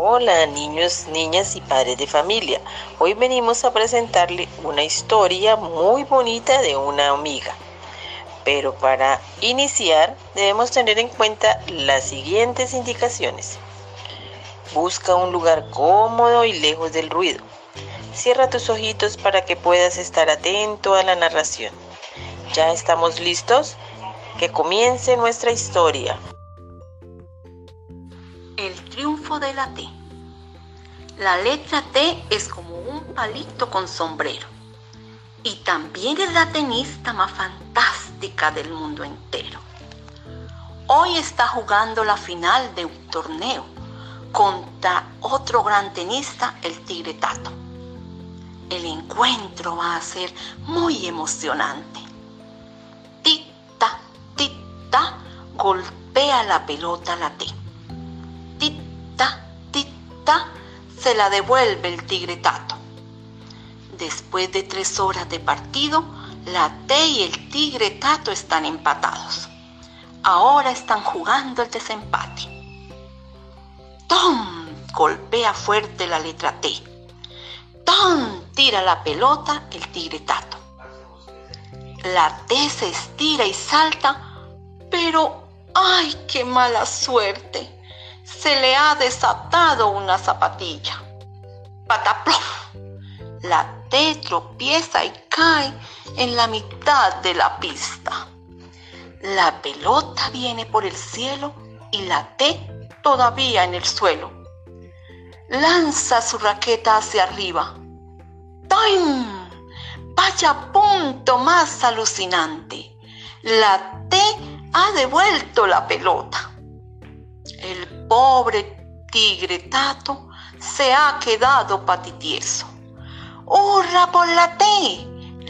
Hola niños, niñas y padres de familia. Hoy venimos a presentarle una historia muy bonita de una amiga. Pero para iniciar debemos tener en cuenta las siguientes indicaciones. Busca un lugar cómodo y lejos del ruido. Cierra tus ojitos para que puedas estar atento a la narración. ¿Ya estamos listos? Que comience nuestra historia. El triunfo de la T. La letra T es como un palito con sombrero. Y también es la tenista más fantástica del mundo entero. Hoy está jugando la final de un torneo contra otro gran tenista, el Tigre Tato. El encuentro va a ser muy emocionante. Tita, tita, golpea la pelota la T se la devuelve el tigre Tato. Después de tres horas de partido, la T y el tigre Tato están empatados. Ahora están jugando el desempate. ¡Tom! Golpea fuerte la letra T. ¡Tom! Tira la pelota el tigre Tato. La T se estira y salta, pero ¡ay, qué mala suerte! Se le ha desatado una zapatilla. Pataplof. La T tropieza y cae en la mitad de la pista. La pelota viene por el cielo y la T todavía en el suelo. Lanza su raqueta hacia arriba. ¡Time! Vaya punto más alucinante. La T ha devuelto la pelota. Pobre tigre Tato se ha quedado patitieso. ¡Hurra por la T!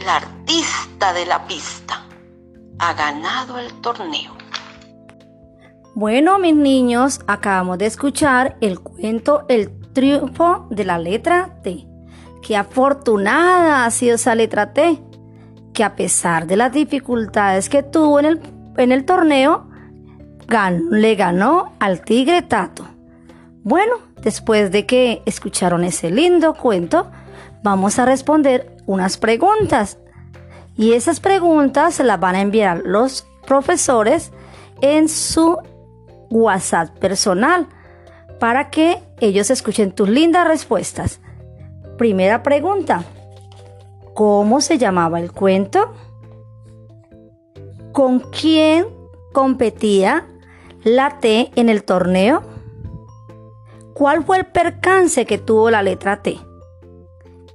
La artista de la pista ha ganado el torneo. Bueno, mis niños, acabamos de escuchar el cuento El triunfo de la letra T. Qué afortunada ha sido esa letra T, que a pesar de las dificultades que tuvo en el, en el torneo, le ganó al tigre Tato. Bueno, después de que escucharon ese lindo cuento, vamos a responder unas preguntas. Y esas preguntas se las van a enviar los profesores en su WhatsApp personal para que ellos escuchen tus lindas respuestas. Primera pregunta. ¿Cómo se llamaba el cuento? ¿Con quién competía la T en el torneo? ¿Cuál fue el percance que tuvo la letra T?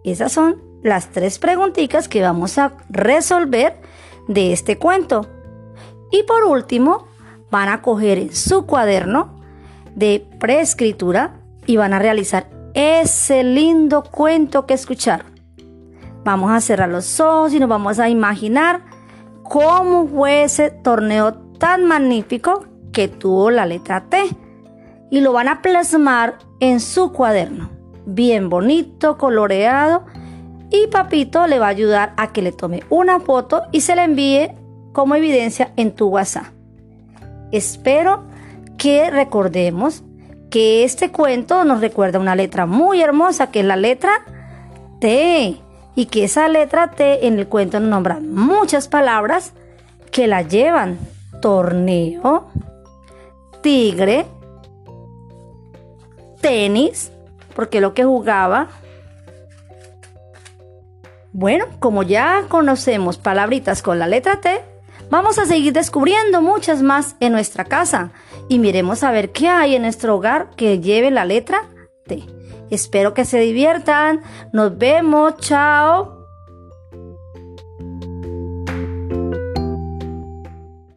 Esas son las tres preguntitas que vamos a resolver de este cuento. Y por último, van a coger en su cuaderno de preescritura y van a realizar ese lindo cuento que escucharon. Vamos a cerrar los ojos y nos vamos a imaginar cómo fue ese torneo tan magnífico que tuvo la letra T y lo van a plasmar en su cuaderno. Bien bonito, coloreado y papito le va a ayudar a que le tome una foto y se la envíe como evidencia en tu WhatsApp. Espero que recordemos que este cuento nos recuerda una letra muy hermosa que es la letra T y que esa letra T en el cuento nos nombra muchas palabras que la llevan torneo, tigre, tenis, porque lo que jugaba. Bueno, como ya conocemos palabritas con la letra T, vamos a seguir descubriendo muchas más en nuestra casa y miremos a ver qué hay en nuestro hogar que lleve la letra T. Espero que se diviertan. Nos vemos. Chao.